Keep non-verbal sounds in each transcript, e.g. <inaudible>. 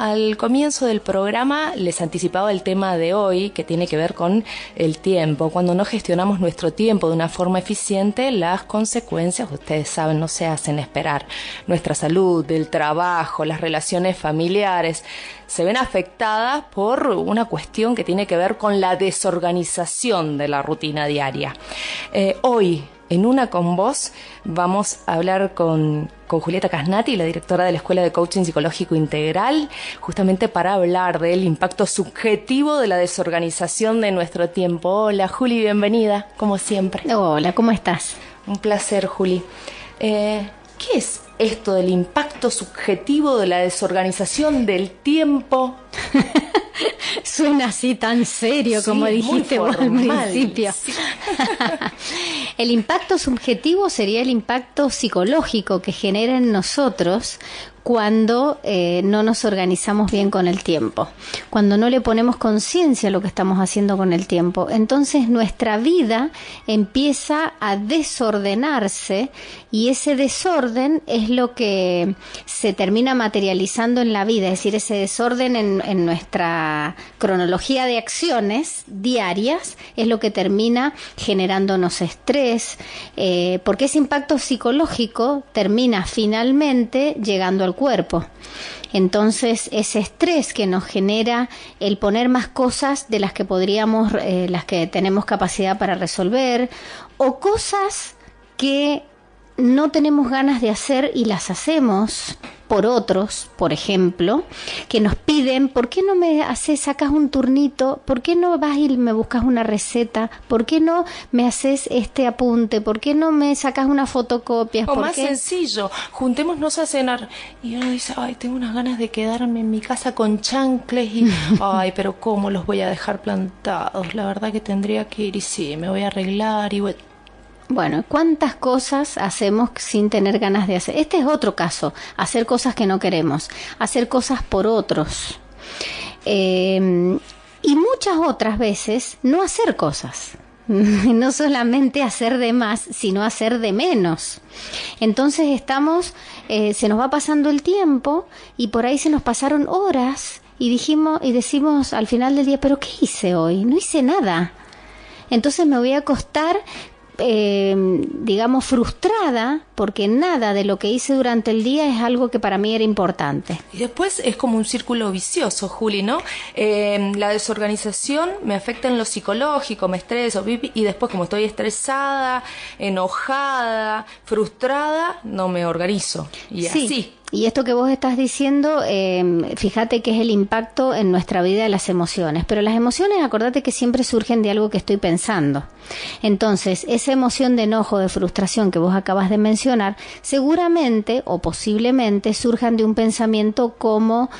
al comienzo del programa les anticipaba el tema de hoy que tiene que ver con el tiempo. Cuando no gestionamos nuestro tiempo de una forma eficiente, las consecuencias, ustedes saben, no se hacen esperar. Nuestra salud, el trabajo, las relaciones familiares se ven afectadas por una cuestión que tiene que ver con la desorganización de la rutina diaria. Eh, hoy, en Una con Vos, vamos a hablar con, con Julieta Casnati, la directora de la Escuela de Coaching Psicológico Integral, justamente para hablar del impacto subjetivo de la desorganización de nuestro tiempo. Hola, Juli, bienvenida, como siempre. Hola, ¿cómo estás? Un placer, Juli. Eh, ¿Qué es esto del impacto subjetivo de la desorganización del tiempo? <laughs> Suena así tan serio como dijiste vos al principio. <laughs> el impacto subjetivo sería el impacto psicológico que genera en nosotros cuando eh, no nos organizamos bien con el tiempo, cuando no le ponemos conciencia a lo que estamos haciendo con el tiempo. Entonces nuestra vida empieza a desordenarse y ese desorden es lo que se termina materializando en la vida, es decir, ese desorden en, nuestra cronología de acciones diarias es lo que termina generándonos estrés, eh, porque ese impacto psicológico termina finalmente llegando al cuerpo. Entonces, ese estrés que nos genera el poner más cosas de las que podríamos, eh, las que tenemos capacidad para resolver, o cosas que no tenemos ganas de hacer y las hacemos por otros, por ejemplo, que nos piden, ¿por qué no me haces, sacas un turnito? ¿Por qué no vas y me buscas una receta? ¿Por qué no me haces este apunte? ¿Por qué no me sacas una fotocopia? O más sencillo, juntémonos a cenar. Y uno dice, ay, tengo unas ganas de quedarme en mi casa con chancles y, <laughs> ay, pero ¿cómo los voy a dejar plantados? La verdad que tendría que ir y sí, me voy a arreglar y voy bueno, ¿cuántas cosas hacemos sin tener ganas de hacer? Este es otro caso, hacer cosas que no queremos, hacer cosas por otros. Em, y muchas otras veces no hacer cosas. <laughs> no solamente hacer de más, sino hacer de menos. Entonces estamos, eh, se nos va pasando el tiempo y por ahí se nos pasaron horas y dijimos y decimos al final del día, pero ¿qué hice hoy? No hice nada. Entonces me voy a acostar eh, digamos, frustrada porque nada de lo que hice durante el día es algo que para mí era importante. Y después es como un círculo vicioso, Juli, ¿no? Eh, la desorganización me afecta en lo psicológico, me estreso, y después como estoy estresada, enojada, frustrada, no me organizo. Y así. Y esto que vos estás diciendo, eh, fíjate que es el impacto en nuestra vida de las emociones. Pero las emociones, acordate que siempre surgen de algo que estoy pensando. Entonces, esa emoción de enojo, de frustración que vos acabas de mencionar, seguramente o posiblemente surjan de un pensamiento como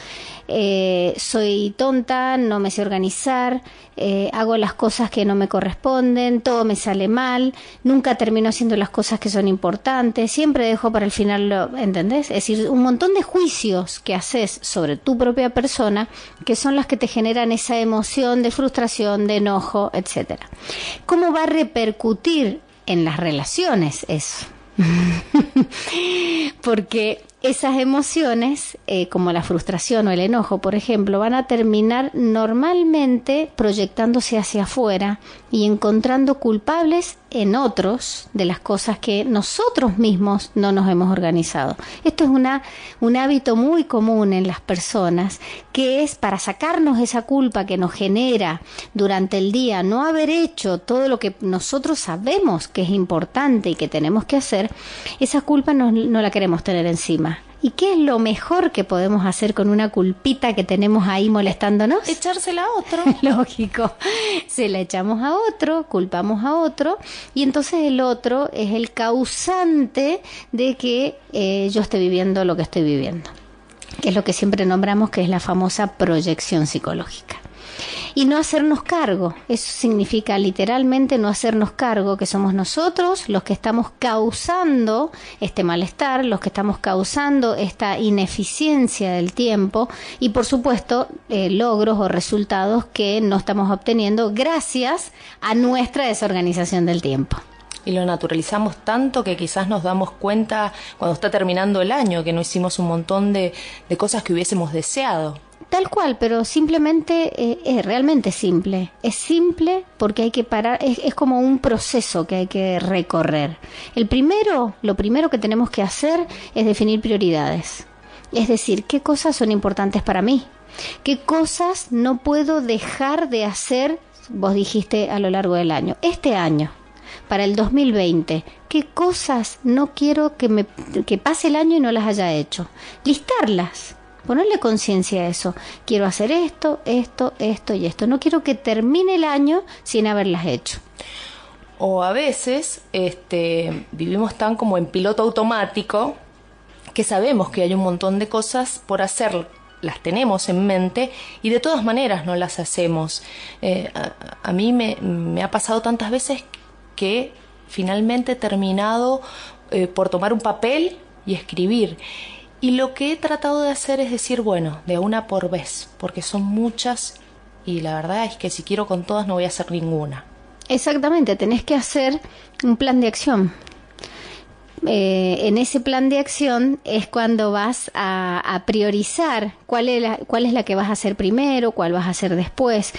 eh, soy tonta, no me sé organizar, eh, hago las cosas que no me corresponden, todo me sale mal, nunca termino haciendo las cosas que son importantes, siempre dejo para el final, lo, ¿entendés? Es decir, un montón de juicios que haces sobre tu propia persona que son las que te generan esa emoción de frustración, de enojo, etcétera. ¿Cómo va a repercutir en las relaciones eso? <laughs> Porque esas emociones, eh, como la frustración o el enojo, por ejemplo, van a terminar normalmente proyectándose hacia afuera y encontrando culpables en otros de las cosas que nosotros mismos no nos hemos organizado. Esto es una, un hábito muy común en las personas, que es para sacarnos esa culpa que nos genera durante el día no haber hecho todo lo que nosotros sabemos que es importante y que tenemos que hacer, esa culpa no, no la queremos tener encima. ¿Y qué es lo mejor que podemos hacer con una culpita que tenemos ahí molestándonos? Echársela a otro. <laughs> Lógico. Se la echamos a otro, culpamos a otro, y entonces el otro es el causante de que eh, yo esté viviendo lo que estoy viviendo. Que es lo que siempre nombramos que es la famosa proyección psicológica y no hacernos cargo. Eso significa literalmente no hacernos cargo, que somos nosotros los que estamos causando este malestar, los que estamos causando esta ineficiencia del tiempo y por supuesto eh, logros o resultados que no estamos obteniendo gracias a nuestra desorganización del tiempo. Y lo naturalizamos tanto que quizás nos damos cuenta cuando está terminando el año que no hicimos un montón de, de cosas que hubiésemos deseado. Tal cual, pero simplemente eh, es realmente simple. Es simple porque hay que parar, es, es, como un proceso que hay que recorrer. El primero, lo primero que tenemos que hacer es definir prioridades. Es decir, qué cosas son importantes para mí, qué cosas no puedo dejar de hacer, vos dijiste, a lo largo del año. Este año, para el 2020, qué cosas no quiero que, me, que pase el año y no las haya hecho. Listarlas Ponerle conciencia a eso. Quiero hacer esto, esto, esto y esto. No quiero que termine el año sin haberlas hecho. O a veces este, vivimos tan como en piloto automático que sabemos que hay un montón de cosas por hacer, las tenemos en mente y de todas maneras no las hacemos. Eh, a, mí me, ha pasado tantas veces que finalmente he terminado eh, por tomar un papel y escribir. Y lo que he tratado de hacer es decir, bueno, de una por vez, porque son muchas y la verdad es que si quiero con todas no voy a hacer ninguna. Exactamente, tenés que hacer un plan de acción. Eh, en ese plan de acción es cuando vas a, priorizar cuál es, la, cuál es la que vas a hacer primero, cuál vas a hacer después,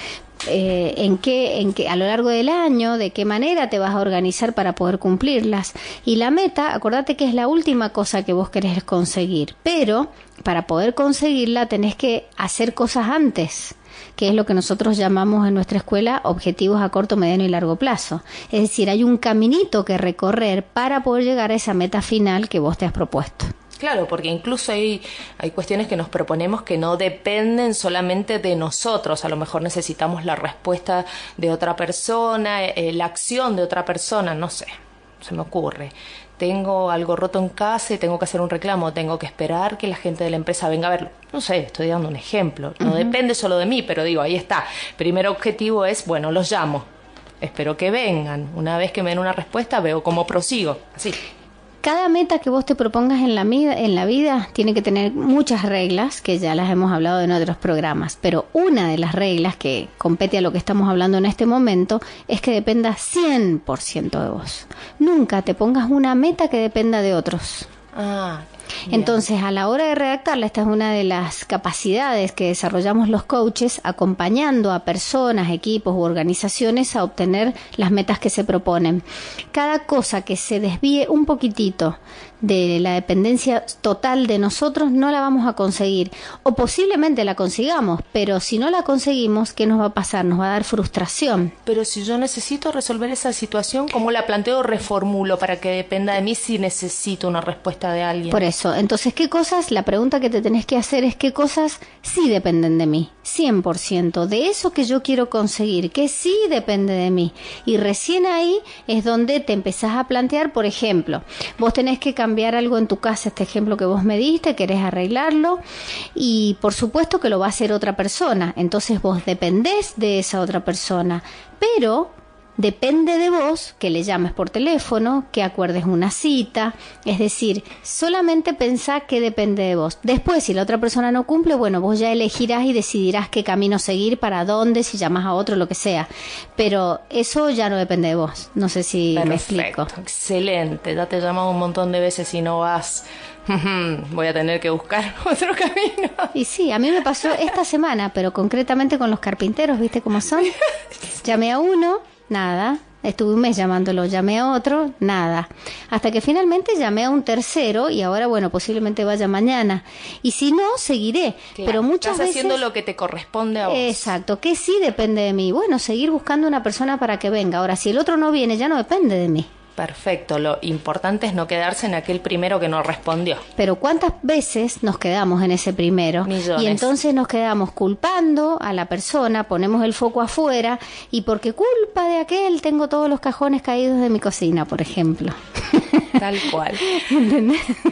eh, en qué, en qué, a lo largo del año, de qué manera te vas a organizar para poder cumplirlas. Y la meta, acordate que es la última cosa que vos querés conseguir, pero para poder conseguirla tenés que hacer cosas antes que es lo que nosotros llamamos en nuestra escuela objetivos a corto, mediano y largo plazo. Es decir, hay un caminito que recorrer para poder llegar a esa meta final que vos te has propuesto. Claro, porque incluso hay, hay cuestiones que nos proponemos que no dependen solamente de nosotros. A lo mejor necesitamos la respuesta de otra persona, eh, la acción de otra persona, no sé, se me ocurre. Tengo algo roto en casa y tengo que hacer un reclamo, tengo que esperar que la gente de la empresa venga a verlo. No sé, estoy dando un ejemplo. No depende solo de mí, pero digo, ahí está. Primer objetivo es, bueno, los llamo. Espero que vengan. Una vez que me den una respuesta, veo cómo prosigo. Así cada meta que vos te propongas en la, en la vida tiene que tener muchas reglas, que ya las hemos hablado en otros programas, pero una de las reglas que compete a lo que estamos hablando en este momento es que dependa 100% de vos. Nunca te pongas una meta que dependa de otros. Ah, entonces, a la hora de redactarla, esta es una de las capacidades que desarrollamos los coaches, acompañando a personas, equipos u organizaciones a obtener las metas que se proponen. Cada cosa que se desvíe un poquitito de la dependencia total de nosotros no la vamos a conseguir. O posiblemente la consigamos, pero si no la conseguimos, ¿qué nos va a pasar? Nos va a dar frustración. Pero si yo necesito resolver esa situación, ¿cómo la planteo? Reformulo para que dependa de mí si necesito una respuesta de alguien. Por eso, entonces, ¿qué cosas? La pregunta que te tenés que hacer es qué cosas sí dependen de mí. 100% de eso que yo quiero conseguir, que sí depende de mí. Y recién ahí es donde te empezás a plantear, por ejemplo, vos tenés que cambiar algo en tu casa, este ejemplo que vos me diste, querés arreglarlo y por supuesto que lo va a hacer otra persona. Entonces vos dependés de esa otra persona, pero Depende de vos que le llames por teléfono, que acuerdes una cita, es decir, solamente pensá que depende de vos. Después, si la otra persona no cumple, bueno, vos ya elegirás y decidirás qué camino seguir, para dónde, si llamas a otro, lo que sea. Pero eso ya no depende de vos. No sé si me explico. Excelente, ya te he llamado un montón de veces y no vas. <laughs> Voy a tener que buscar <laughs> otro camino. Y sí, a mí me pasó esta semana, pero concretamente con los carpinteros, ¿viste cómo son? <laughs> Llamé a uno nada. Estuve un mes llamándolo, llamé a otro, nada. Hasta que finalmente llamé a un tercero y ahora, bueno, posiblemente vaya mañana. Y si no, seguiré. Pero muchas Estás veces. haciendo lo que te corresponde a vos. Exacto, que sí depende de mí. Bueno, seguir buscando una persona para que venga. Ahora, si el otro no viene, ya no depende de mí. Perfecto, lo importante es no quedarse en aquel primero que no respondió. Pero ¿cuántas veces nos quedamos en ese primero? Millones. Y entonces nos quedamos culpando a la persona, ponemos el foco afuera y porque culpa de aquel tengo todos los cajones caídos de mi cocina, por ejemplo. <laughs> Tal cual.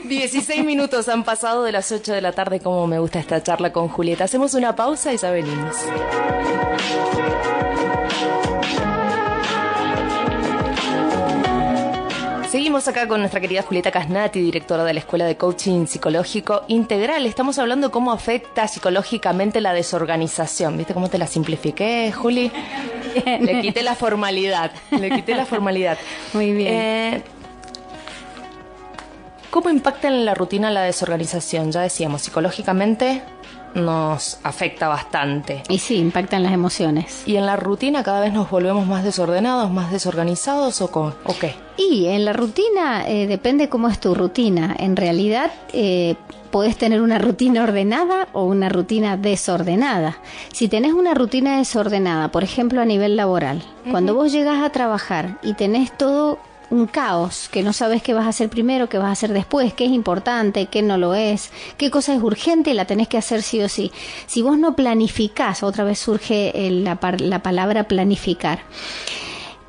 16 minutos han pasado de las 8 de la tarde, como me gusta esta charla con Julieta. Hacemos una pausa y ya venimos. Seguimos acá con nuestra querida Julieta Casnati, directora de la Escuela de Coaching Psicológico Integral. Estamos hablando cómo afecta psicológicamente la desorganización. ¿Viste cómo te la simplifiqué, Juli? Le quité la formalidad. Le quité la formalidad. <laughs> Muy bien. Eh, ¿Cómo impacta en la rutina la desorganización? Ya decíamos, psicológicamente nos afecta bastante. Y sí, impactan las emociones. ¿Y en la rutina cada vez nos volvemos más desordenados, más desorganizados o, con, o qué? Y en la rutina eh, depende cómo es tu rutina. En realidad eh, puedes tener una rutina ordenada o una rutina desordenada. Si tenés una rutina desordenada, por ejemplo a nivel laboral, cuando vos llegas a trabajar y tenés todo un caos, que no sabes qué vas a hacer primero, qué vas a hacer después, qué es importante, qué no lo es, qué cosa es urgente y la tenés que hacer sí o sí. Si vos no planificás, otra vez surge la, la palabra planificar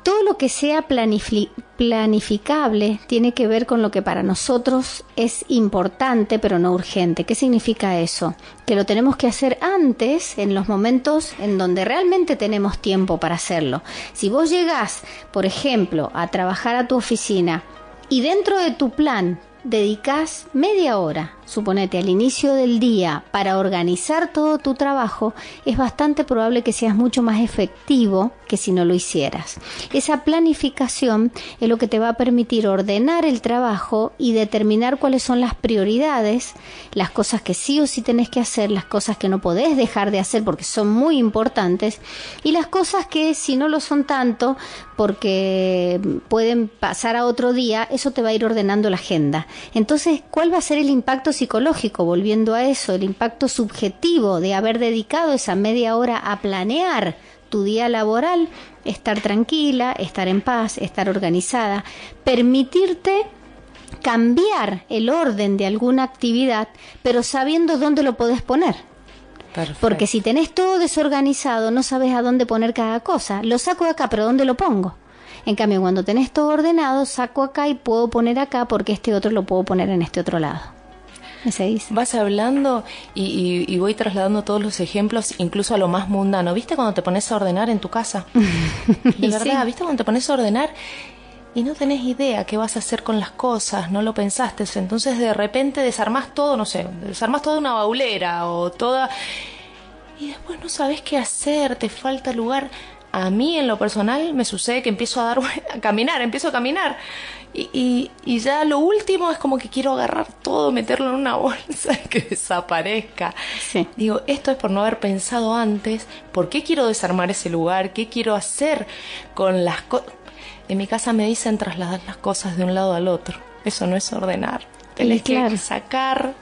todo lo que sea planificable tiene que ver con lo que para nosotros es importante pero no urgente. ¿Qué significa eso? Que lo tenemos que hacer antes, en los momentos en donde realmente tenemos tiempo para hacerlo. Si vos llegás, por ejemplo, a trabajar a tu oficina y dentro de tu plan dedicas media hora, suponete, al inicio del día para organizar todo tu trabajo, es bastante probable que seas mucho más efectivo que si no lo hicieras. Esa planificación es lo que te va a permitir ordenar el trabajo y determinar cuáles son las prioridades, las cosas que sí o sí tenés que hacer, las cosas que no podés dejar de hacer porque son muy importantes y las cosas que si no lo son tanto porque pueden pasar a otro día, eso te va a ir ordenando la agenda. Entonces, ¿cuál va a ser el impacto psicológico? Volviendo a eso, el impacto subjetivo de haber dedicado esa media hora a planear tu día laboral, estar tranquila, estar en paz, estar organizada, permitirte cambiar el orden de alguna actividad, pero sabiendo dónde lo podés poner. Porque si tenés todo desorganizado, no sabes a dónde poner cada cosa. Lo saco de acá, pero ¿dónde lo pongo? En cambio, cuando tenés todo ordenado, saco acá y puedo poner acá porque este otro lo puedo poner en este otro lado. ¿Me Vas hablando y, voy trasladando todos los ejemplos, incluso a lo más mundano. ¿Viste cuando te pones a ordenar en tu casa? <laughs> De verdad, ¿viste cuando te pones a ordenar y no tenés idea qué vas a hacer con las cosas, no lo pensaste? Entonces de repente desarmás todo, no sé, desarmás toda una baulera o toda... Y después no sabes qué hacer, te falta lugar a mí en lo personal me sucede que empiezo a dar <laughs> a caminar, empiezo a caminar y, y, ya lo último es como que quiero agarrar todo, meterlo en una <laughs> bolsa y que desaparezca. Digo, esto es por no haber pensado antes, ¿por qué quiero desarmar ese lugar? ¿Qué quiero hacer con las cosas? En mi casa me dicen trasladar las cosas de un lado al otro. Eso no es ordenar. Tenés que sacar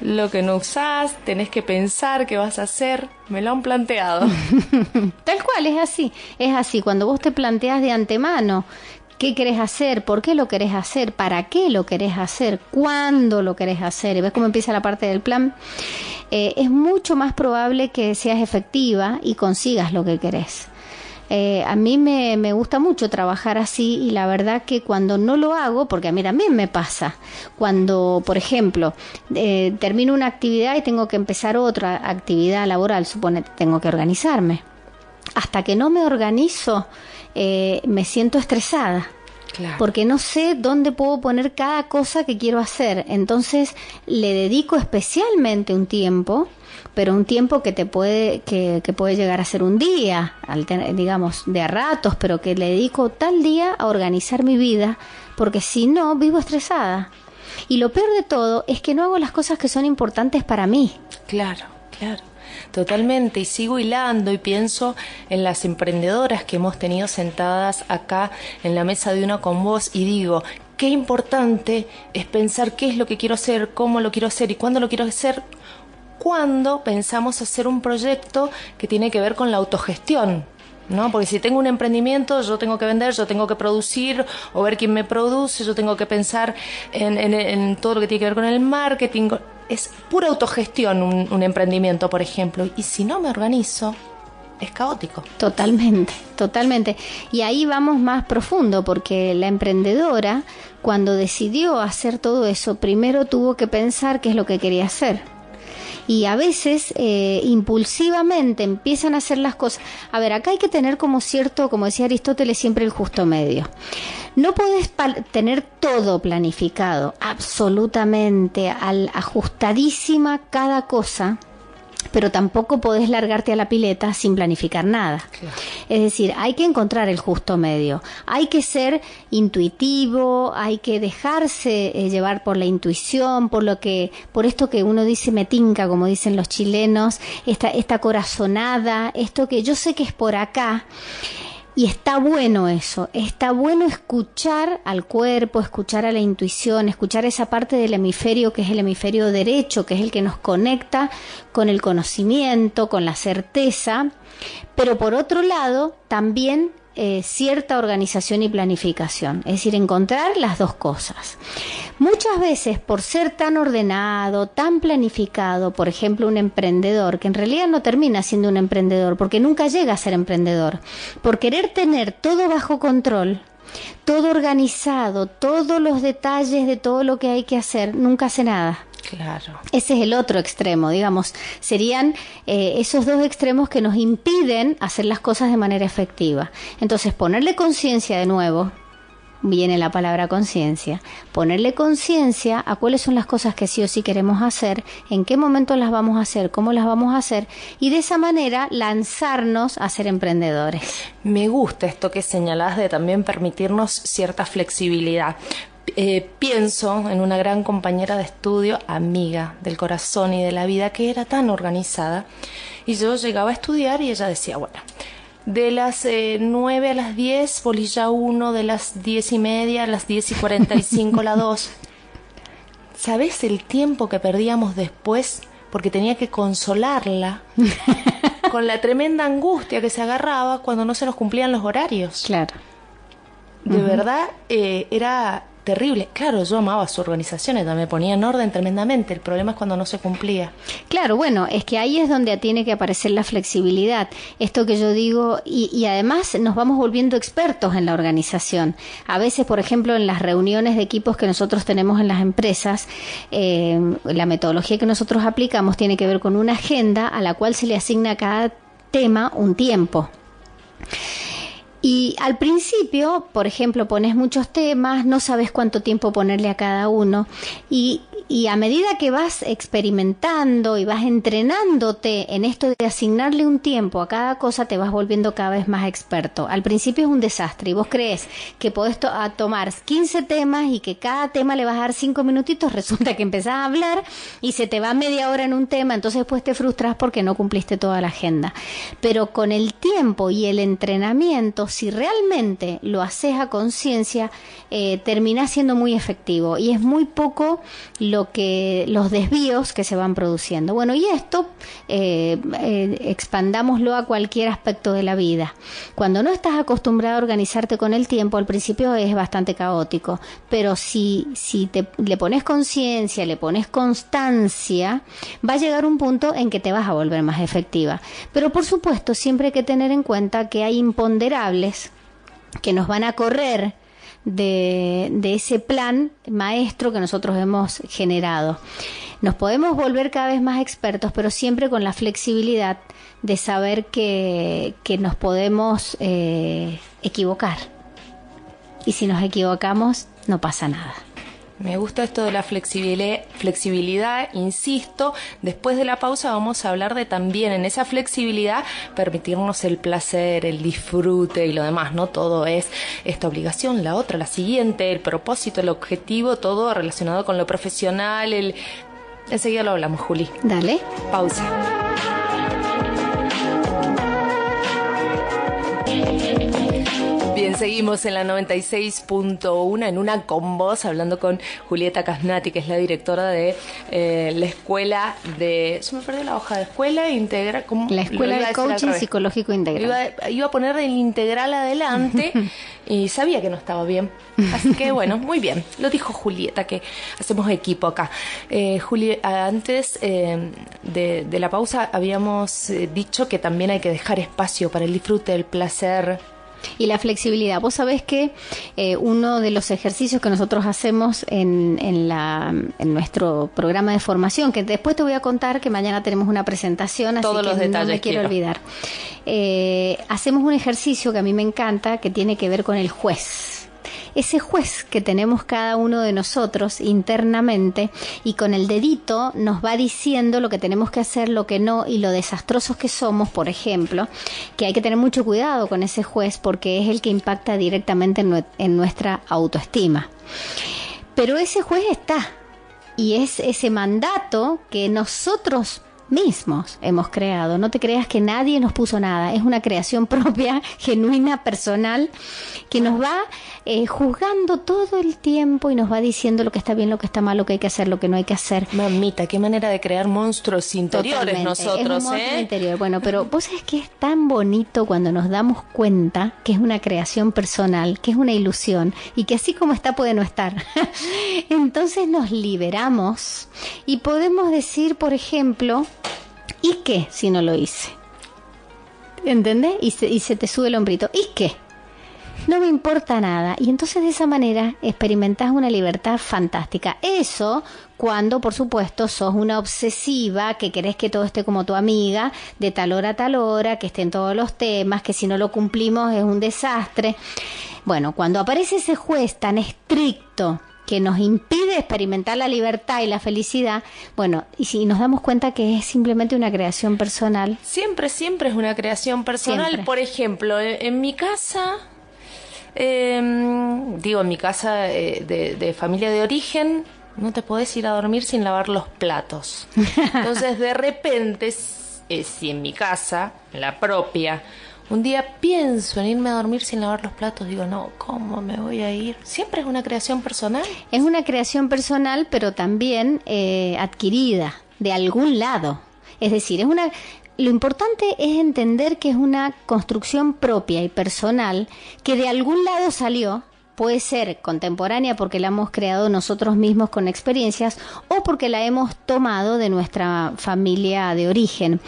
lo que no usás, tenés que pensar qué vas a hacer. Me lo han planteado. <laughs> Tal cual, es así. Es así. Cuando vos te planteas de antemano qué querés hacer, por qué lo querés hacer, para qué lo querés hacer, cuándo lo querés hacer, y ves cómo empieza la parte del plan, eh, es mucho más probable que seas efectiva y consigas lo que querés. Eh, a mí me, me, gusta mucho trabajar así y la verdad que cuando no lo hago, porque a mí también me pasa, cuando, por ejemplo, eh, termino una actividad y tengo que empezar otra actividad laboral, supone tengo que organizarme. Hasta que no me organizo, eh, me siento estresada. Porque no sé dónde puedo poner cada cosa que quiero hacer. Entonces le dedico especialmente un tiempo pero un tiempo que te puede, que, puede llegar a ser un día, digamos, de a ratos, pero que le dedico tal día a organizar mi vida, porque si no, vivo estresada. Y lo peor de todo es que no hago las cosas que son importantes para mí. Claro, claro. Totalmente, y sigo hilando y pienso en las emprendedoras que hemos tenido sentadas acá en la mesa de una con vos y digo, qué importante es pensar qué es lo que quiero hacer, cómo lo quiero hacer y cuándo lo quiero hacer cuando pensamos hacer un proyecto que tiene que ver con la autogestión. ¿no? Porque si tengo un emprendimiento, yo tengo que vender, yo tengo que producir o ver quién me produce, yo tengo que pensar en, todo lo que tiene que ver con el marketing. Es pura autogestión un, un emprendimiento, por ejemplo. Y si no me organizo, es caótico. Totalmente, totalmente. Y ahí vamos más profundo, porque la emprendedora, cuando decidió hacer todo eso, primero tuvo que pensar qué es lo que quería hacer y a veces eh, impulsivamente empiezan a hacer las cosas. A ver, acá hay que tener como cierto, como decía Aristóteles, siempre el justo medio. No puedes tener todo planificado, absolutamente, al, ajustadísima cada cosa, pero tampoco podés largarte a la pileta sin planificar nada. Es decir, hay que encontrar el justo medio. Hay que ser intuitivo, hay que dejarse eh, llevar por la intuición, por lo que, por esto que uno dice me tinca, como dicen los chilenos, esta, esta corazonada, esto que yo sé que es por acá. Y está bueno eso, está bueno escuchar al cuerpo, escuchar a la intuición, escuchar esa parte del hemisferio que es el hemisferio derecho, que es el que nos conecta con el conocimiento, con la certeza, pero por otro lado también eh, cierta organización y planificación, es decir, encontrar las dos cosas. Muchas veces, por ser tan ordenado, tan planificado, por ejemplo, un emprendedor, que en realidad no termina siendo un emprendedor, porque nunca llega a ser emprendedor, por querer tener todo bajo control, todo organizado, todos los detalles de todo lo que hay que hacer, nunca hace nada. Claro. Ese es el otro extremo, digamos. Serían eh, esos dos extremos que nos impiden hacer las cosas de manera efectiva. Entonces, ponerle conciencia de nuevo, viene la palabra conciencia, ponerle conciencia a cuáles son las cosas que sí o sí queremos hacer, en qué momento las vamos a hacer, cómo las vamos a hacer, y de esa manera lanzarnos a ser emprendedores. Me gusta esto que señalás de también permitirnos cierta flexibilidad. Eh, pienso en una gran compañera de estudio, amiga del corazón y de la vida, que era tan organizada. Y yo llegaba a estudiar y ella decía, bueno, de las eh, 9 a las 10, bolilla 1, de las 10 y media a las 10 y 45, la 2. <laughs> ¿Sabes el tiempo que perdíamos después? Porque tenía que consolarla <laughs> con la tremenda angustia que se agarraba cuando no se nos cumplían los horarios. Claro. De verdad, eh, era terrible. Claro, yo amaba su organización, ella me ponía en orden tremendamente. El problema es cuando no se cumplía. Claro, bueno, es que ahí es donde tiene que aparecer la flexibilidad. Esto que yo digo, y, además nos vamos volviendo expertos en la organización. A veces, por ejemplo, en las reuniones de equipos que nosotros tenemos en las empresas, eh, la metodología que nosotros aplicamos tiene que ver con una agenda a la cual se le asigna a cada tema un tiempo. Y al principio, por ejemplo, pones muchos temas, no sabes cuánto tiempo ponerle a cada uno. Y y a medida que vas experimentando y vas entrenándote en esto de asignarle un tiempo a cada cosa, te vas volviendo cada vez más experto. Al principio es un desastre y vos crees que podés tomar 15 temas y que cada tema le vas a dar 5 minutitos, <laughs> resulta que empezás a hablar y se te va media hora en un tema, entonces después te frustras porque no cumpliste toda la agenda. Pero con el tiempo y el entrenamiento, si realmente lo haces a conciencia, eh, termina siendo muy efectivo y es muy poco lo que los desvíos que se van produciendo. Bueno, y esto eh, eh, expandámoslo a cualquier aspecto de la vida. Cuando no estás acostumbrado a organizarte con el tiempo, al principio es bastante caótico, pero si, si te, le pones conciencia, le pones constancia, va a llegar un punto en que te vas a volver más efectiva. Pero por supuesto, siempre hay que tener en cuenta que hay imponderables que nos van a correr de, de ese plan maestro que nosotros hemos generado. Nos podemos volver cada vez más expertos, pero siempre con la flexibilidad de saber que, que nos podemos eh, equivocar. Y si nos equivocamos, no pasa nada. Me gusta esto de la flexibilidad, flexibilidad, insisto, después de la pausa vamos a hablar de también en esa flexibilidad permitirnos el placer, el disfrute y lo demás, ¿no? Todo es esta obligación, la otra, la siguiente, el propósito, el objetivo, todo relacionado con lo profesional, el... Enseguida lo hablamos, Juli. Dale. Pausa. Seguimos en la 96.1 en una con voz hablando con Julieta Casnati, que es la directora de eh, la escuela de... Se me perdió la hoja de escuela integral. La escuela de coaching psicológico integral. Iba, a poner el integral adelante <laughs> y sabía que no estaba bien. Así que bueno, muy bien. Lo dijo Julieta, que hacemos equipo acá. Eh, antes eh, de, de, la pausa habíamos eh, dicho que también hay que dejar espacio para el disfrute, el placer, y la flexibilidad. Vos sabés que eh, uno de los ejercicios que nosotros hacemos en, en, la, en nuestro programa de formación, que después te voy a contar que mañana tenemos una presentación, así que no me quiero, olvidar. Eh, hacemos un ejercicio que a mí me encanta, que tiene que ver con el juez. Ese juez que tenemos cada uno de nosotros internamente y con el dedito nos va diciendo lo que tenemos que hacer, lo que no y lo desastrosos que somos, por ejemplo, que hay que tener mucho cuidado con ese juez porque es el que impacta directamente en, nuestra autoestima. Pero ese juez está y es ese mandato que nosotros mismos hemos creado. No te creas que nadie nos puso nada. Es una creación <laughs> propia, genuina, personal, que nos va eh, juzgando todo el tiempo y nos va diciendo lo que está bien, lo que está mal, lo que hay que hacer, lo que no hay que hacer. Mamita, qué manera de crear monstruos interiores nosotros, es un ¿eh? interior. Bueno, pero vos sabés que es tan bonito cuando nos damos cuenta que es una creación personal, que es una ilusión y que así como está puede no estar. <laughs> Entonces nos liberamos y podemos decir, por ejemplo, ¿Y qué si no lo hice? ¿Entendés? Y se, te sube el hombrito. ¿Y qué? No me importa nada. Y entonces de esa manera experimentas una libertad fantástica. Eso cuando, por supuesto, sos una obsesiva, que querés que todo esté como tu amiga, de tal hora a tal hora, que estén todos los temas, que si no lo cumplimos es un desastre. Bueno, cuando aparece ese juez tan estricto, que nos impide experimentar la libertad y la felicidad, bueno, y si nos damos cuenta que es simplemente una creación personal. Siempre, siempre es una creación personal. Por ejemplo, en, mi casa, em, digo, en mi casa eh, de, familia de origen, no te podés ir a dormir sin lavar los platos. <laughs> Entonces, de repente, eh, si en mi casa, la propia, un día pienso en irme a dormir sin lavar los platos, digo, no, ¿cómo me voy a ir? Siempre es una creación personal. Es una creación personal, pero también eh, adquirida de algún lado. Es decir, es una, lo importante es entender que es una construcción propia y personal que de algún lado salió, puede ser contemporánea porque la hemos creado nosotros mismos con experiencias o porque la hemos tomado de nuestra familia de origen.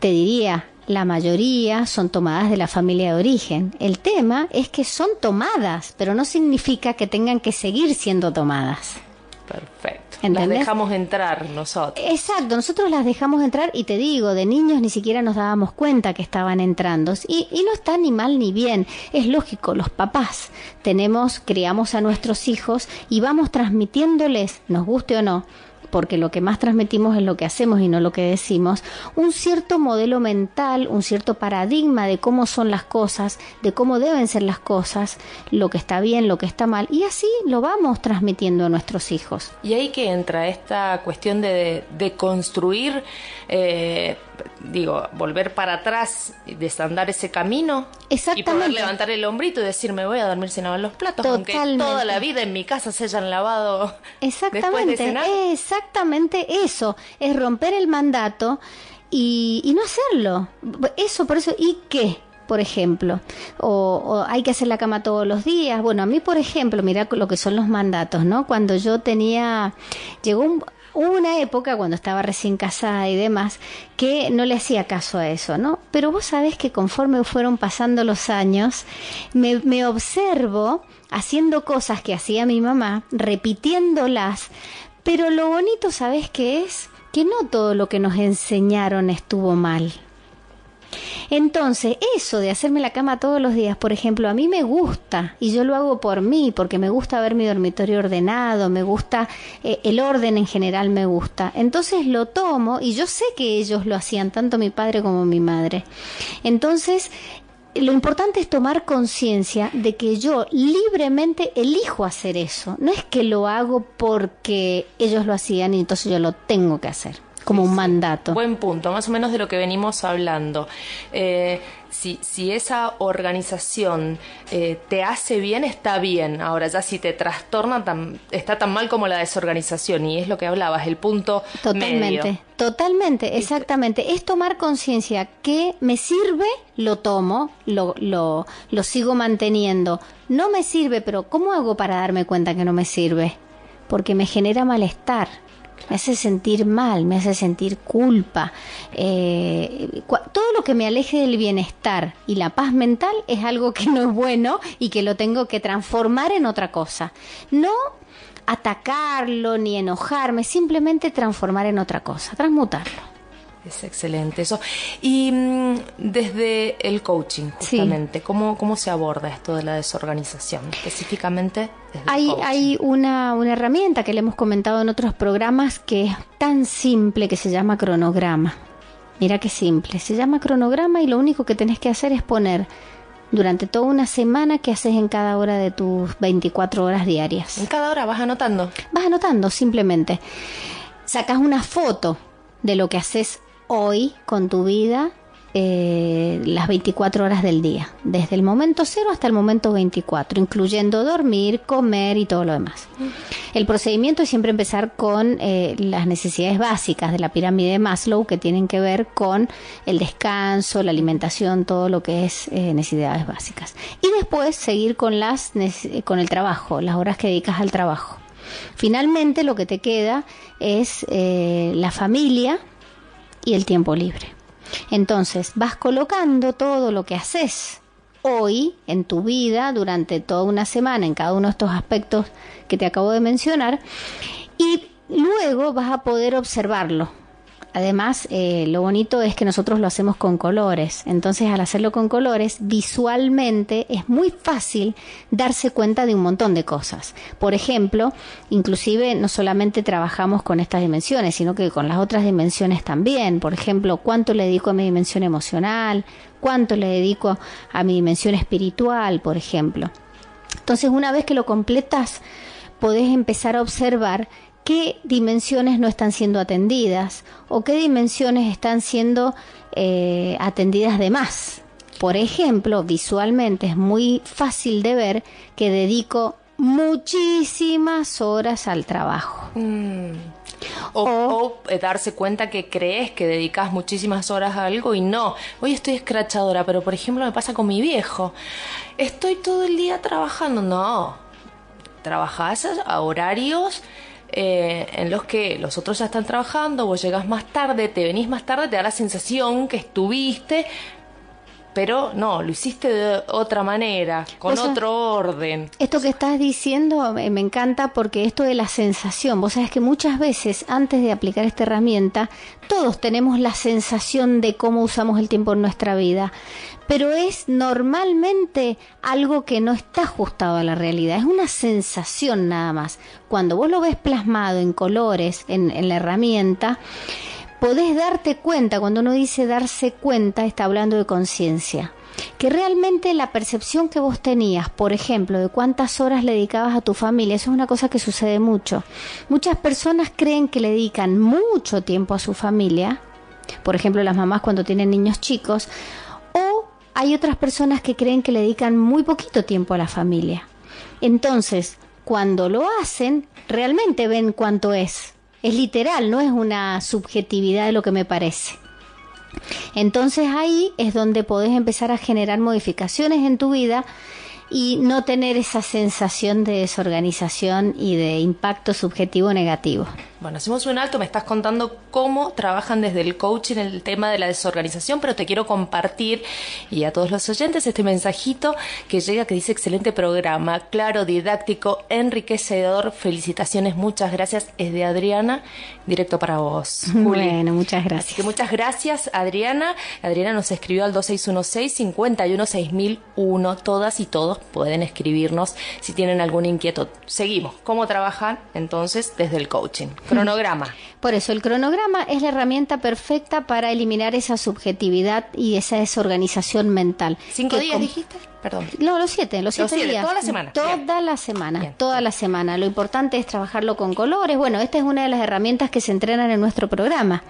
Te diría, la mayoría son tomadas de la familia de origen. El tema es que son tomadas, pero no significa que tengan que seguir siendo tomadas. Perfecto. Las dejamos entrar nosotros. Exacto, nosotros las dejamos entrar y te digo, de niños ni siquiera nos dábamos cuenta que estaban entrando. Y, y no está ni mal ni bien. Es lógico, los papás tenemos, criamos a nuestros hijos y vamos transmitiéndoles, nos guste o no, porque lo que más transmitimos es lo que hacemos y no lo que decimos, un cierto modelo mental, un cierto paradigma de cómo son las cosas, de cómo deben ser las cosas, lo que está bien, lo que está mal, y así lo vamos transmitiendo a nuestros hijos. Y ahí que entra esta cuestión de, de construir, eh, digo, volver para atrás, desandar ese camino. Exactamente. Y poder levantar el hombrito y decir, me voy a dormir sin lavar los platos, Totalmente. aunque toda la vida en mi casa se hayan lavado. <laughs> Exactamente, exactamente eso. Es romper el mandato y, y no hacerlo. Eso, por eso, ¿y qué? por ejemplo, o, o, hay que hacer la cama todos los días. Bueno, a mí, por ejemplo, mira lo que son los mandatos, ¿no? Cuando yo tenía, llegó un, Hubo una época cuando estaba recién casada y demás que no le hacía caso a eso, ¿no? Pero vos sabés que conforme fueron pasando los años, me, me observo haciendo cosas que hacía mi mamá, repitiéndolas, pero lo bonito, ¿sabés qué es? Que no todo lo que nos enseñaron estuvo mal. Entonces, eso de hacerme la cama todos los días, por ejemplo, a mí me gusta y yo lo hago por mí, porque me gusta ver mi dormitorio ordenado, me gusta, eh, el orden en general me gusta. Entonces lo tomo y yo sé que ellos lo hacían, tanto mi padre como mi madre. Entonces, lo importante es tomar conciencia de que yo libremente elijo hacer eso. No es que lo hago porque ellos lo hacían y entonces yo lo tengo que hacer como un mandato. Buen punto, más o menos de lo que venimos hablando. Eh, si, si esa organización eh, te hace bien, está bien. Ahora ya si te trastorna, está tan mal como la desorganización. Y es lo que hablabas, el punto Totalmente, totalmente, exactamente. Es tomar conciencia que me sirve, lo tomo, lo, lo, lo sigo manteniendo. No me sirve, pero ¿cómo hago para darme cuenta que no me sirve? Porque me genera malestar me hace sentir mal, me hace sentir culpa. Eh, todo lo que me aleje del bienestar y la paz mental es algo que no es bueno y que lo tengo que transformar en otra cosa. No atacarlo ni enojarme, simplemente transformar en otra cosa, transmutarlo. Es excelente eso. Y mm, desde el coaching, justamente, ¿cómo, ¿cómo se aborda esto de la desorganización? Específicamente hay, hay una, una herramienta que le hemos comentado en otros programas que es tan simple que se llama cronograma. Mira qué simple. Se llama cronograma y lo único que tenés que hacer es poner durante toda una semana qué haces en cada hora de tus 24 horas diarias. En cada hora vas anotando. Vas anotando simplemente. Sacas una foto de lo que haces hoy con tu vida eh, las 24 horas del día, desde el momento cero hasta el momento 24, incluyendo dormir, comer y todo lo demás. El procedimiento es siempre empezar con eh, las necesidades básicas de la pirámide de Maslow que tienen que ver con el descanso, la alimentación, todo lo que es eh, necesidades básicas. Y después seguir con, las, con el trabajo, las horas que dedicas al trabajo. Finalmente lo que te queda es la familia, y el tiempo libre. Entonces vas colocando todo lo que haces hoy en tu vida durante toda una semana en cada uno de estos aspectos que te acabo de mencionar y luego vas a poder observarlo Además, eh, lo bonito es que nosotros lo hacemos con colores. Entonces, al hacerlo con colores, visualmente es muy fácil darse cuenta de un montón de cosas. Por ejemplo, inclusive no solamente trabajamos con estas dimensiones, sino que con las otras dimensiones también. Por ejemplo, cuánto le dedico a mi dimensión emocional, cuánto le dedico a mi dimensión espiritual, por ejemplo. Entonces, una vez que lo completas, podés empezar a observar qué dimensiones no están siendo atendidas o qué dimensiones están siendo eh, atendidas de más. Por ejemplo, visualmente es muy fácil de ver que dedico muchísimas horas al trabajo. Mm. O, eh, darse cuenta que crees que dedicas muchísimas horas a algo y no. Hoy estoy escrachadora, pero por ejemplo me pasa con mi viejo. Estoy todo el día trabajando. No. Trabajás a horarios eh, en los que los otros ya están trabajando, vos llegas más tarde, te venís más tarde, te da la sensación que estuviste, pero no, lo hiciste de otra manera, con otro orden. Esto que estás diciendo me, me, encanta porque esto de la sensación, vos sabes que muchas veces antes de aplicar esta herramienta, todos tenemos la sensación de cómo usamos el tiempo en nuestra vida, pero es normalmente algo que no está ajustado a la realidad, es una sensación nada más. Cuando vos lo ves plasmado en colores, en, la herramienta, podés darte cuenta, cuando uno dice darse cuenta, está hablando de conciencia que realmente la percepción que vos tenías, por ejemplo, de cuántas horas le dedicabas a tu familia, eso es una cosa que sucede mucho. Muchas personas creen que le dedican mucho tiempo a su familia, por ejemplo, las mamás cuando tienen niños chicos, hay otras personas que creen que le dedican muy poquito tiempo a la familia. Entonces, cuando lo hacen, realmente ven cuánto es. Es literal, no es una subjetividad de lo que me parece. Entonces ahí es donde podés empezar a generar modificaciones en tu vida y no tener esa sensación de desorganización y de impacto subjetivo negativo. Bueno, hacemos un alto, me estás contando cómo trabajan desde el coaching el tema de la desorganización, pero te quiero compartir y a todos los oyentes este mensajito que llega que dice excelente programa, claro, didáctico, enriquecedor, felicitaciones, muchas gracias, es de Adriana, directo para vos. <laughs> Bueno, muchas gracias. que muchas gracias Adriana, Adriana nos escribió al 2616-516001, todas y todos pueden escribirnos si tienen alguna inquietud. Seguimos, ¿cómo trabajan entonces desde el coaching? Cronograma. <laughs> Por eso, el cronograma es la herramienta perfecta para eliminar esa subjetividad y esa desorganización mental. ¿Cinco días dijiste? Perdón. No, los siete, los, siete, días. Toda la semana. Toda la semana, toda la semana. Lo importante es trabajarlo con colores. Bueno, esta es una de las herramientas que se entrenan en nuestro programa,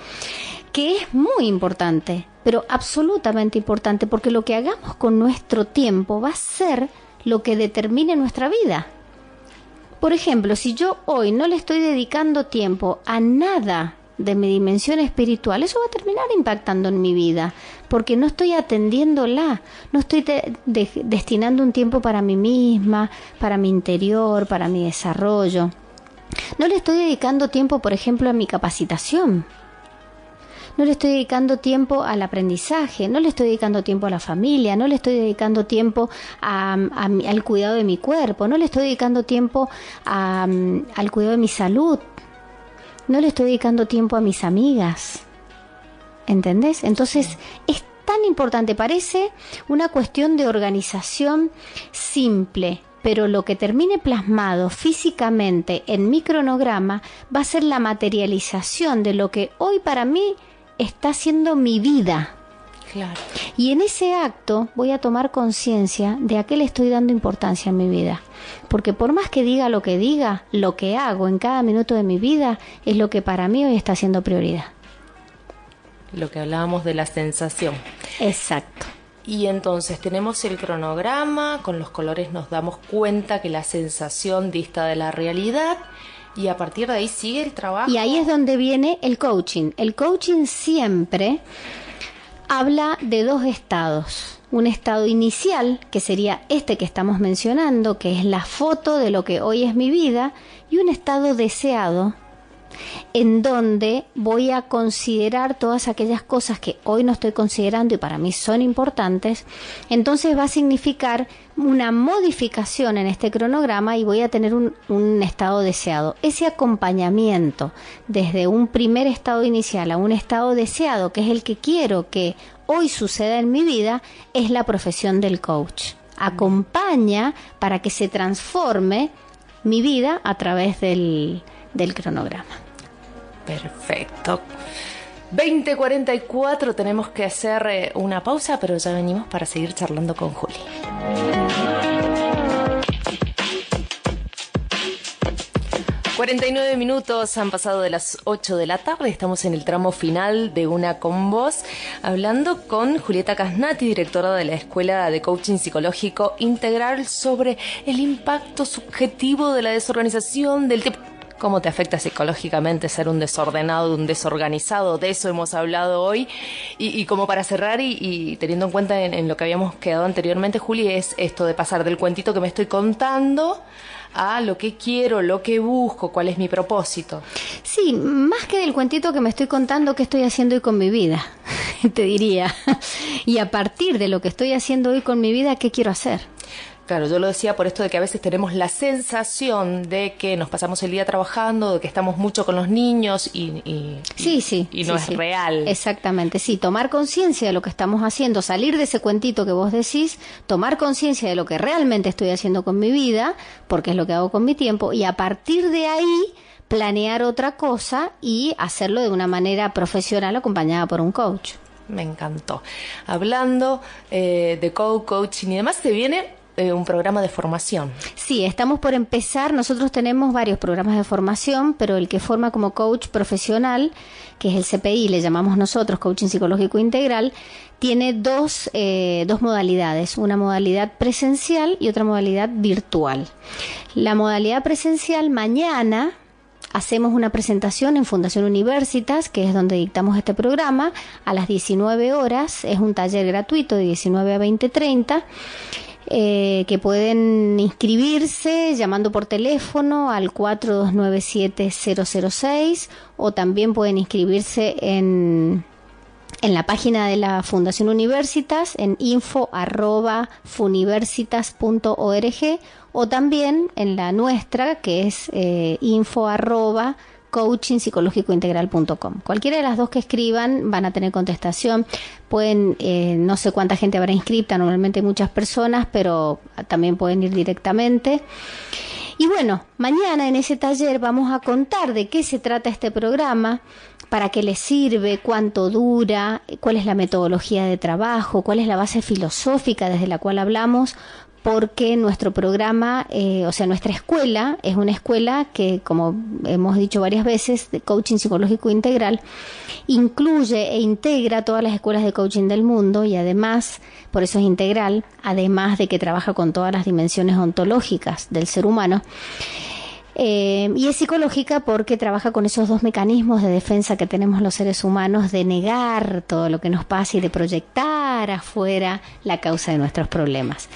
que es muy importante, pero absolutamente importante, porque lo que hagamos con nuestro tiempo va a ser lo que determine nuestra vida. Por ejemplo, si yo hoy no le estoy dedicando tiempo a nada de mi dimensión espiritual, eso va a terminar impactando en mi vida, porque no estoy atendiéndola, no estoy destinando un tiempo para mí misma, para mi interior, para mi desarrollo. No le estoy dedicando tiempo, por ejemplo, a mi capacitación no le estoy dedicando tiempo al aprendizaje, no le estoy dedicando tiempo a la familia, no le estoy dedicando tiempo al cuidado de mi cuerpo, no le estoy dedicando tiempo al cuidado de mi salud, no le estoy dedicando tiempo a mis amigas. ¿Entendés? Entonces, es tan importante, parece una cuestión de organización simple, pero lo que termine plasmado físicamente en mi cronograma va a ser la materialización de lo que hoy para mí está siendo mi vida. Claro. Y en ese acto voy a tomar conciencia de a qué le estoy dando importancia en mi vida. Porque por más que diga lo que diga, lo que hago en cada minuto de mi vida es lo que para mí hoy está siendo prioridad. Lo que hablábamos de la sensación. Exacto. Y entonces tenemos el cronograma, con los colores nos damos cuenta que la sensación dista de la realidad y a partir de ahí sigue el trabajo. Y ahí es donde viene el coaching. El coaching siempre habla de dos estados. Un estado inicial, que sería este que estamos mencionando, que es la foto de lo que hoy es mi vida, y un estado deseado, en donde voy a considerar todas aquellas cosas que hoy no estoy considerando y para mí son importantes, entonces va a significar una modificación en este cronograma y voy a tener un, estado deseado. Ese acompañamiento desde un primer estado inicial a un estado deseado, que es el que quiero que hoy suceda en mi vida, es la profesión del coach. Acompaña para que se transforme mi vida a través del cronograma. Perfecto. 2044 tenemos que hacer eh, una pausa, pero ya venimos para seguir charlando con Juli. 49 minutos han pasado de las 8 de la tarde, estamos en el tramo final de Una con Voz, hablando con Julieta Casnati, directora de la Escuela de Coaching Psicológico Integral, sobre el impacto subjetivo de la desorganización del tiempo cómo te afecta psicológicamente ser un desordenado, un desorganizado, de eso hemos hablado hoy. Y, como para cerrar y, teniendo en cuenta en, lo que habíamos quedado anteriormente, Juli, es esto de pasar del cuentito que me estoy contando a lo que quiero, lo que busco, cuál es mi propósito. Sí, más que del cuentito que me estoy contando, qué estoy haciendo hoy con mi vida, <laughs> te diría. <laughs> Y a partir de lo que estoy haciendo hoy con mi vida, ¿qué quiero hacer? Claro, yo lo decía por esto de que a veces tenemos la sensación de que nos pasamos el día trabajando, de que estamos mucho con los niños y, sí, sí, y no es real. Exactamente, sí, tomar conciencia de lo que estamos haciendo, salir de ese cuentito que vos decís, tomar conciencia de lo que realmente estoy haciendo con mi vida, porque es lo que hago con mi tiempo, y a partir de ahí planear otra cosa y hacerlo de una manera profesional acompañada por un coach. Me encantó. Hablando eh, de co-coaching y demás, se viene eh, un programa de formación. Sí, estamos por empezar. Nosotros tenemos varios programas de formación, pero el que forma como coach profesional, que es el CPI, le llamamos nosotros Coaching Psicológico Integral, tiene dos, eh, dos modalidades, una modalidad presencial y otra modalidad virtual. La modalidad presencial mañana hacemos una presentación en Fundación Universitas, que es donde dictamos este programa, a las 19 horas, es un taller gratuito de 19 a 20.30 eh, que pueden inscribirse llamando por teléfono al 4297-006 o también pueden inscribirse en, en la página de la Fundación Universitas en info.funiversitas.org o también en la nuestra que es eh, info coachingpsicológicointegral.com. Cualquiera de las dos que escriban van a tener contestación. Pueden, eh, no sé cuánta gente habrá inscrita, normalmente muchas personas, pero también pueden ir directamente. Y bueno, mañana en ese taller vamos a contar de qué se trata este programa, para qué le sirve, cuánto dura, cuál es la metodología de trabajo, cuál es la base filosófica desde la cual hablamos, porque nuestro programa, eh, o sea, nuestra escuela es una escuela que, como hemos dicho varias veces, de coaching psicológico integral, incluye e integra todas las escuelas de coaching del mundo y además, por eso es integral, además de que trabaja con todas las dimensiones ontológicas del ser humano. Eh, y es psicológica porque trabaja con esos dos mecanismos de defensa que tenemos los seres humanos de negar todo lo que nos pasa y de proyectar afuera la causa de nuestros problemas.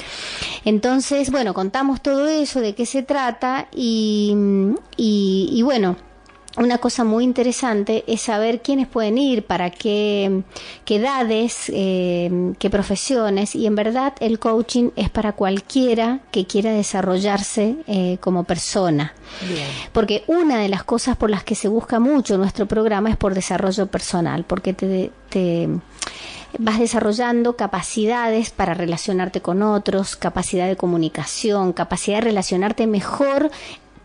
Entonces, bueno, contamos todo eso, de qué se trata y, y bueno, una cosa muy interesante es saber quiénes pueden ir, para qué, qué edades, eh, qué profesiones. Y en verdad el coaching es para cualquiera que quiera desarrollarse eh, como persona. Porque una de las cosas por las que se busca mucho nuestro programa es por desarrollo personal, porque te, te vas desarrollando capacidades para relacionarte con otros, capacidad de comunicación, capacidad de relacionarte mejor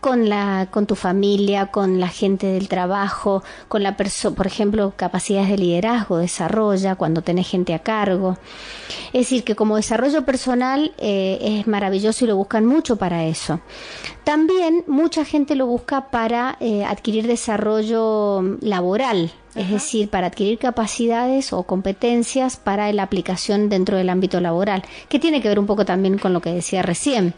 con la con tu familia, con la gente del trabajo, con la persona, por ejemplo, capacidades de liderazgo desarrolla cuando tenés gente a cargo. Es decir, que como desarrollo personal eh, es maravilloso y lo buscan mucho para eso. También mucha gente lo busca para eh, adquirir desarrollo laboral, es decir, para adquirir capacidades o competencias para la aplicación dentro del ámbito laboral, que tiene que ver un poco también con lo que decía recién.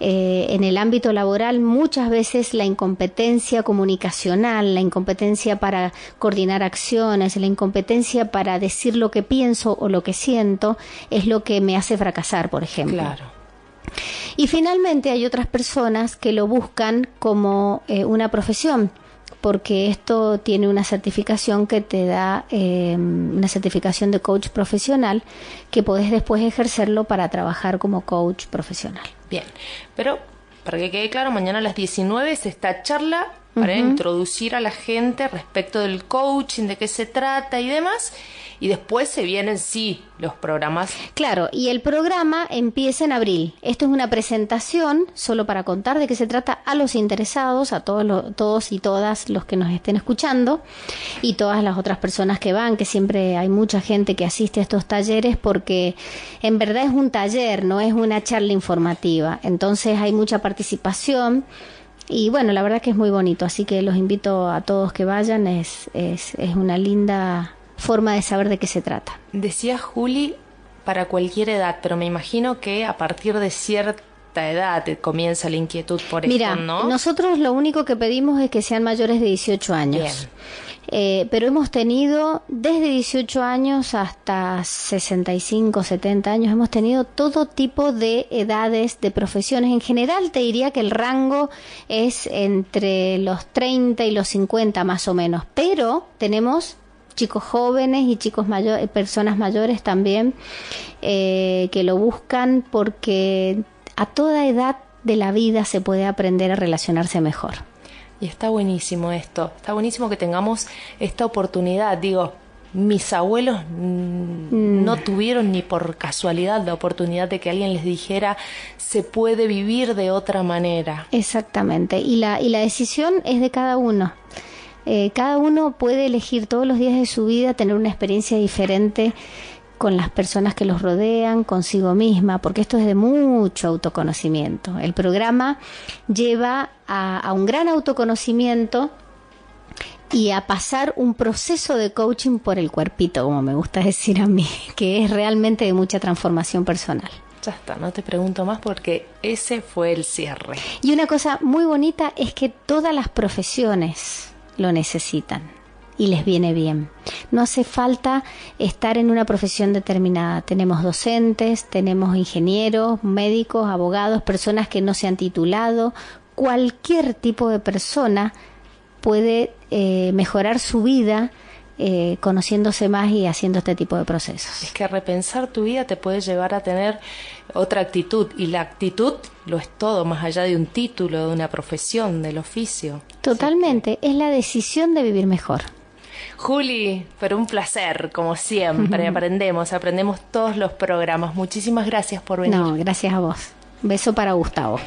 Eh, en el ámbito laboral muchas veces la incompetencia comunicacional, la incompetencia para coordinar acciones, la incompetencia para decir lo que pienso o lo que siento es lo que me hace fracasar, por ejemplo. Claro. Y finalmente hay otras personas que lo buscan como eh, una profesión porque esto tiene una certificación que te da eh, una certificación de coach profesional que podés después ejercerlo para trabajar como coach profesional. Bien, pero para que quede claro, mañana a las 19 es esta charla para introducir a la gente respecto del coaching, de qué se trata y demás. Y después se vienen, sí, los programas. Claro, y el programa empieza en abril. Esto es una presentación solo para contar de qué se trata a los interesados, a todos, todos y todas los que nos estén escuchando y todas las otras personas que van, que siempre hay mucha gente que asiste a estos talleres porque en verdad es un taller, no es una charla informativa. Entonces hay mucha participación y bueno, la verdad que es muy bonito, así que los invito a todos que vayan, es, es, es una linda forma de saber de qué se trata. Decía Juli, para cualquier edad, pero me imagino que a partir de cierta edad comienza la inquietud por Mira, esto, ¿no? nosotros lo único que pedimos es que sean mayores de 18 años. Eh, pero hemos tenido desde 18 años hasta 65, 70 años, hemos tenido todo tipo de edades, de profesiones. En general te diría que el rango es entre los 30 y los 50 más o menos, pero tenemos chicos jóvenes y chicos mayores, personas mayores también eh, que lo buscan porque a toda edad de la vida se puede aprender a relacionarse mejor. Y está buenísimo esto, está buenísimo que tengamos esta oportunidad. Digo, mis abuelos mm. no tuvieron ni por casualidad la oportunidad de que alguien les dijera se puede vivir de otra manera. Exactamente, y la, y la decisión es de cada uno. Eh, cada uno puede elegir todos los días de su vida tener una experiencia diferente con las personas que los rodean, consigo misma, porque esto es de mucho autoconocimiento. El programa lleva a, un gran autoconocimiento y a pasar un proceso de coaching por el cuerpito, como me gusta decir a mí, <laughs> que es realmente de mucha transformación personal. Ya está, no te pregunto más porque ese fue el cierre. Y una cosa muy bonita es que todas las profesiones lo necesitan y les viene bien. No hace falta estar en una profesión determinada. Tenemos docentes, tenemos ingenieros, médicos, abogados, personas que no se han titulado. Cualquier tipo de persona puede eh, mejorar su vida eh, conociéndose más y haciendo este tipo de procesos. Es que repensar tu vida te puede llevar a tener otra actitud y la actitud lo es todo, más allá de un título, de una profesión, del oficio. Totalmente, es la decisión de vivir mejor. Juli, pero un placer, como siempre, <laughs> aprendemos, aprendemos todos los programas. Muchísimas gracias por venir. No, gracias a vos. Beso para Gustavo.